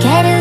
Get it